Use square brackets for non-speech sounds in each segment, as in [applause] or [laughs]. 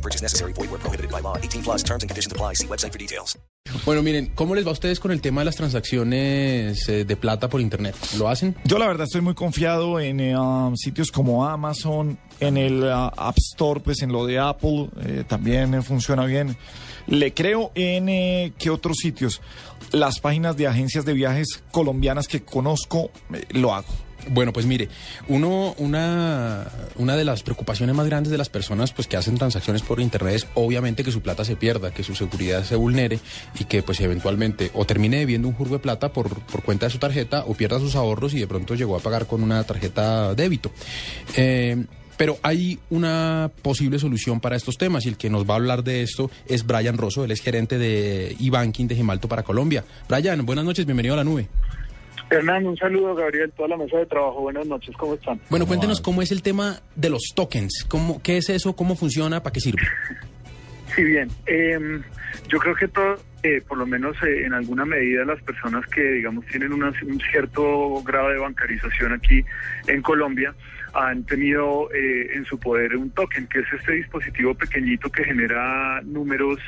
No purchase necessary. Void where prohibited by law. 18 plus terms and conditions apply. See website for details. Bueno, miren, ¿cómo les va a ustedes con el tema de las transacciones eh, de plata por internet? ¿Lo hacen? Yo la verdad estoy muy confiado en eh, um, sitios como Amazon, en el uh, App Store, pues en lo de Apple eh, también eh, funciona bien. Le creo en eh, qué otros sitios. Las páginas de agencias de viajes colombianas que conozco, eh, lo hago. Bueno, pues mire, uno, una, una de las preocupaciones más grandes de las personas pues, que hacen transacciones por internet es obviamente que su plata se pierda, que su seguridad se vulnere y que pues eventualmente o termine debiendo un jurgo de plata por, por cuenta de su tarjeta o pierda sus ahorros y de pronto llegó a pagar con una tarjeta débito. Eh, pero hay una posible solución para estos temas y el que nos va a hablar de esto es Brian Rosso, él es gerente de e-banking de Gemalto para Colombia. Brian, buenas noches, bienvenido a la nube. Hernán, un saludo, Gabriel, toda la mesa de trabajo. Buenas noches, ¿cómo están? Bueno, cuéntenos cómo es el tema de los tokens, cómo, qué es eso, cómo funciona, para qué sirve. [laughs] Sí, bien. Eh, yo creo que todo, eh, por lo menos eh, en alguna medida, las personas que, digamos, tienen una- un cierto grado de bancarización aquí en Colombia han tenido eh, en su poder un token, que es este dispositivo pequeñito que genera números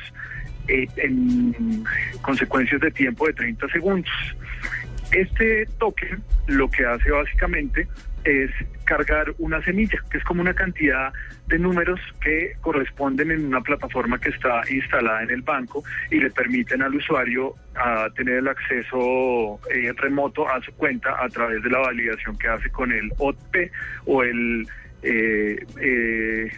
eh, en consecuencias de tiempo de 30 segundos. Este token lo que hace básicamente es cargar una semilla, que es como una cantidad de números que corresponden en una plataforma que está instalada en el banco y le permiten al usuario tener el acceso eh, remoto a su cuenta a través de la validación que hace con el OTP o el eh, eh,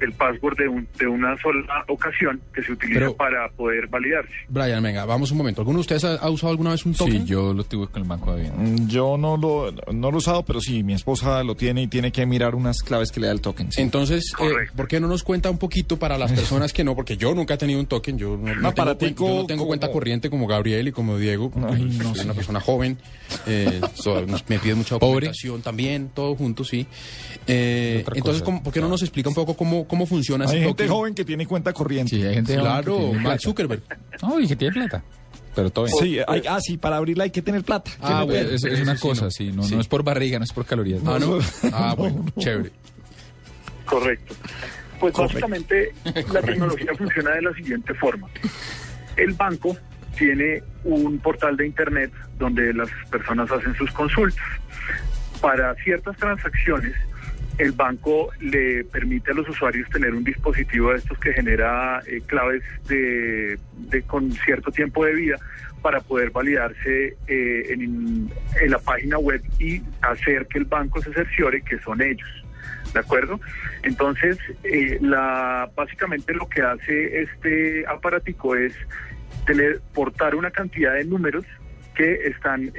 el password de, un- de una sola ocasión que se utiliza Pero- para poder validarse. Brian, venga, vamos un momento. ¿Alguno de ustedes ha, ha usado alguna vez un token? Sí, yo lo tuve con el Banco de Avienda. Mm, Yo no lo, no lo he usado, pero sí, mi esposa lo tiene y tiene que mirar unas claves que le da el token. sí. Entonces, eh. ¿por qué no nos cuenta un poquito para las personas que no? Porque yo nunca he tenido un token, yo no, no tengo, yo no tengo como- cuenta corriente como Gabriel y como Diego, porque Ay, no soy una persona joven, eh, so- me piden mucha Pobre. documentación también, todo junto, sí. Eh, entonces, cosa. ¿cómo- ¿por qué no nos explica un poco cómo, cómo funciona Hay ese gente token? joven que tiene cuenta corriente. Sí, hay gente joven que Claro, tiene Mark plata. Zuckerberg. [laughs] No, y que tiene plata. Pero todo bien. Sí, hay- ah, sí, para abrirla hay que tener plata. ¿Qué Ah, bueno, es, una sí, cosa, no. sí. No, Sí. no es por barriga, no es por calorías. Ah, ¿no? No, Ah, bueno, chévere. Correcto. Pues básicamente [laughs] la tecnología funciona de la siguiente forma. El banco tiene un portal de internet donde las personas hacen sus consultas. Para ciertas transacciones, el banco le permite a los usuarios tener un dispositivo de estos que genera eh, claves con cierto tiempo de vida para poder validarse eh, en, la página web y hacer que el banco se cerciore que son ellos. ¿De acuerdo? Entonces, eh, básicamente lo que hace este aparatico es tener, portar una cantidad de números que están,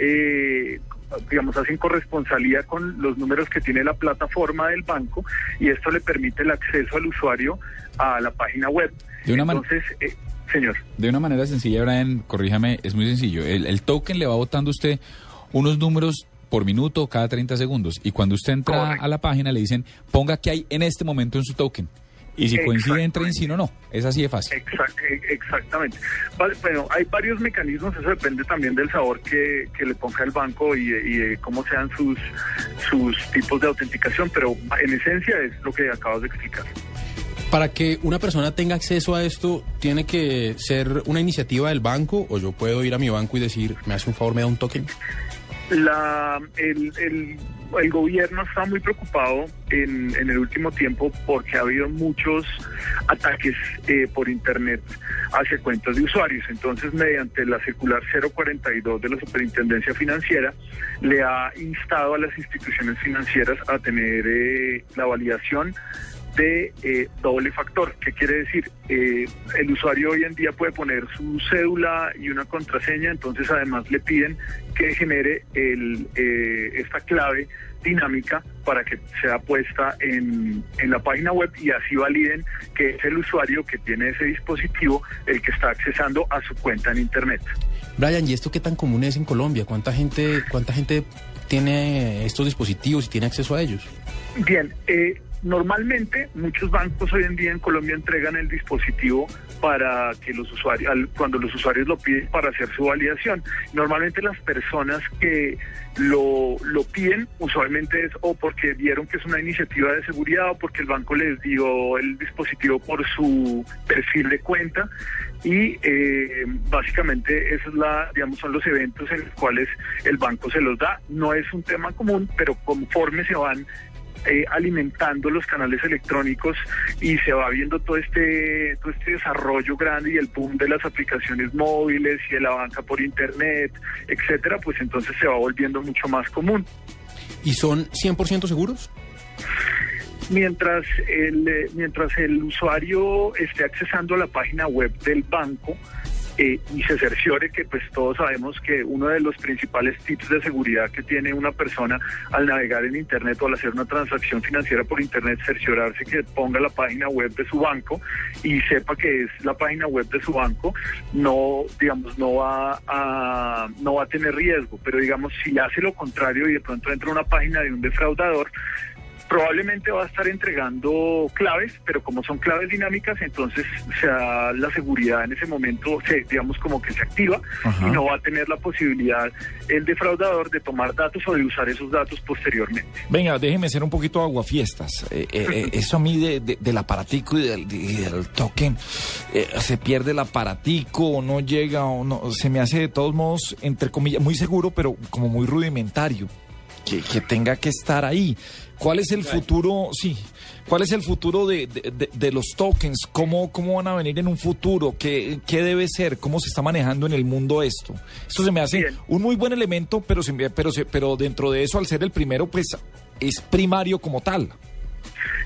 digamos, hacen corresponsalía con los números que tiene la plataforma del banco y esto le permite el acceso al usuario a la página web. De una Entonces, eh, señor. De una manera sencilla, Brian, corríjame, es muy sencillo. El, el token le va botando a usted unos números por minuto cada 30 segundos. Y cuando usted entra Correcto. a la página, le dicen, ponga qué hay en este momento en su token. Y si coincide, entra en sí o no. Es así de fácil. Exact- eh, exactamente. Bueno, hay varios mecanismos, eso depende también del sabor que, que le ponga el banco y, y de cómo sean sus, sus tipos de autenticación, pero en esencia es lo que acabas de explicar. Para que una persona tenga acceso a esto, ¿tiene que ser una iniciativa del banco o yo puedo ir a mi banco y decir, me hace un favor, me da un token? La, el, el, el gobierno está muy preocupado en, en el último tiempo porque ha habido muchos ataques eh, por Internet hacia cuentas de usuarios. Entonces, mediante la circular 042 de la Superintendencia Financiera, le ha instado a las instituciones financieras a tener eh, la validación de eh, doble factor. ¿Qué quiere decir? Eh, el usuario hoy en día puede poner su cédula y una contraseña, entonces además le piden que genere el, eh, esta clave dinámica para que sea puesta en, en la página web y así validen que es el usuario que tiene ese dispositivo el que está accesando a su cuenta en Internet. Brian, ¿y esto qué tan común es en Colombia? ¿Cuánta gente, cuánta gente tiene estos dispositivos y tiene acceso a ellos? Bien, eh, normalmente muchos bancos hoy en día en Colombia entregan el dispositivo para que los usuarios, cuando los usuarios lo piden para hacer su validación. Normalmente las personas que lo, lo piden usualmente es o porque vieron que es una iniciativa de seguridad o porque el banco les dio el dispositivo por su perfil de cuenta y eh, básicamente eso es la, digamos, son los eventos en los cuales el banco se los da. No es un tema común, pero conforme se van eh, alimentando los canales electrónicos y se va viendo todo este todo este desarrollo grande y el boom de las aplicaciones móviles y de la banca por internet, etcétera, pues entonces se va volviendo mucho más común. ¿Y son 100% seguros? Mientras el, eh, mientras el usuario esté accesando a la página web del banco eh, y se cerciore que pues todos sabemos que uno de los principales tips de seguridad que tiene una persona al navegar en internet o al hacer una transacción financiera por internet, cerciorarse que ponga la página web de su banco y sepa que es la página web de su banco, no digamos no va a no va a tener riesgo, pero digamos si hace lo contrario y de pronto entra una página de un defraudador probablemente va a estar entregando claves, pero como son claves dinámicas, entonces se da la seguridad en ese momento, se, digamos como que se activa Ajá. y no va a tener la posibilidad el defraudador de tomar datos o de usar esos datos posteriormente. Venga, déjeme ser un poquito aguafiestas. Eh, eh, eh, [laughs] eso a mí de, de- del aparatico y del, y del token, eh, se pierde el aparatico o no llega o no, se me hace de todos modos, entre comillas, muy seguro, pero como muy rudimentario, que, que tenga que estar ahí. ¿Cuál es el futuro? Sí. ¿Cuál es el futuro de, de- de- de los tokens? ¿Cómo, ¿Cómo van a venir en un futuro? ¿Qué, ¿Qué debe ser? ¿Cómo se está manejando en el mundo esto? Esto se me hace Bien. un muy buen elemento, pero, se me- pero, se- pero dentro de eso, al ser el primero, pues es primario como tal.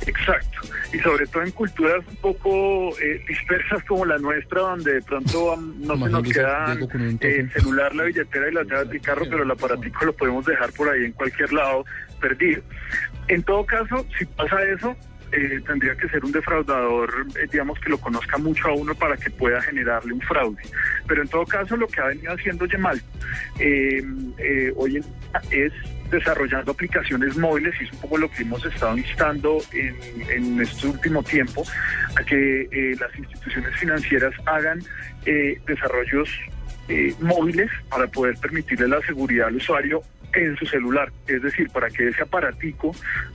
Exacto. Y sobre todo en culturas un poco eh, dispersas como la nuestra, donde de pronto no se nos queda eh, el celular, la billetera y las llaves del carro, pero el aparatico lo podemos dejar por ahí en cualquier lado perdido. En todo caso, si pasa eso, eh, tendría que ser un defraudador, eh, digamos, que lo conozca mucho a uno para que pueda generarle un fraude. Pero en todo caso, lo que ha venido haciendo Yemal eh, eh, hoy en día es desarrollando aplicaciones móviles y es un poco lo que hemos estado instando en, en este último tiempo a que eh, las instituciones financieras hagan eh, desarrollos eh, móviles para poder permitirle la seguridad al usuario en su celular, es decir, para que ese aparatico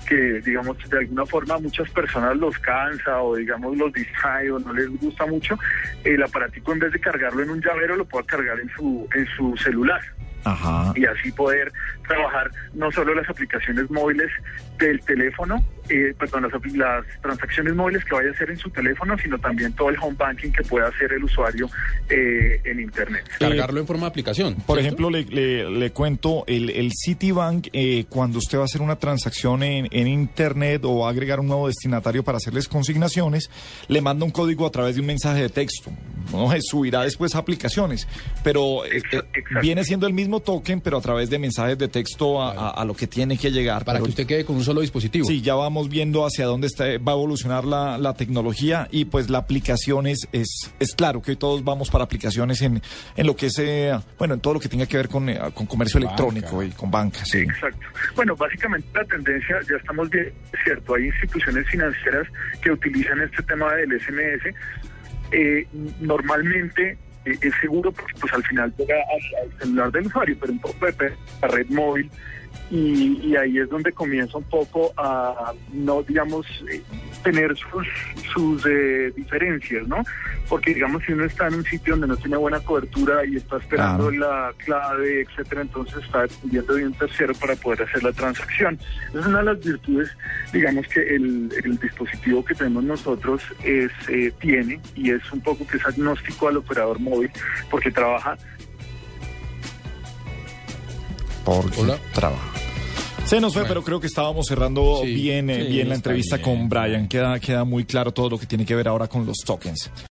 que digamos de alguna forma muchas personas los cansa o digamos los distrae o no les gusta mucho, el aparatico en vez de cargarlo en un llavero lo pueda cargar en su en su celular Ajá. y así poder trabajar no solo las aplicaciones móviles del teléfono, eh, perdón, las, transacciones móviles que vaya a hacer en su teléfono, sino también todo el home banking que pueda hacer el usuario eh, en Internet. Cargarlo en forma de aplicación. Por ¿cierto? ejemplo, le, le- le cuento, el, el Citibank, eh, cuando usted va a hacer una transacción en, en Internet o va a agregar un nuevo destinatario para hacerles consignaciones, le manda un código a través de un mensaje de texto. No se subirá después a aplicaciones, pero eh, eh, viene siendo el mismo token, pero a través de mensajes de texto a, a- a lo que tiene que llegar. Para Pero- que usted quede con un solo dispositivo. Sí, ya vamos viendo hacia dónde está, va a evolucionar la, la tecnología y pues la aplicación es, es, es claro que hoy todos vamos para aplicaciones en, en lo que es, eh, bueno, en todo lo que tenga que ver con, eh, con comercio Banca. electrónico y con banca, sí. Exacto. Bueno, básicamente la tendencia, ya estamos bien, cierto, hay instituciones financieras que utilizan este tema del SMS. Eh, normalmente eh, es seguro porque pues al final llega al, al celular del usuario, pero un poco de la red móvil y, y ahí es donde comienza un poco a no digamos eh, tener sus sus eh, diferencias no porque digamos si uno está en un sitio donde no tiene buena cobertura y está esperando Claro. la clave etcétera entonces está dependiendo de un tercero para poder hacer la transacción es una de las virtudes digamos que el, el dispositivo que tenemos nosotros es eh, tiene y es un poco que es agnóstico al operador móvil porque trabaja Porque Hola. trabaja. Se nos fue, pero creo que estábamos cerrando Sí, bien, eh, sí, bien la entrevista bien, con Brian. Queda, queda muy claro todo lo que tiene que ver ahora con los tokens.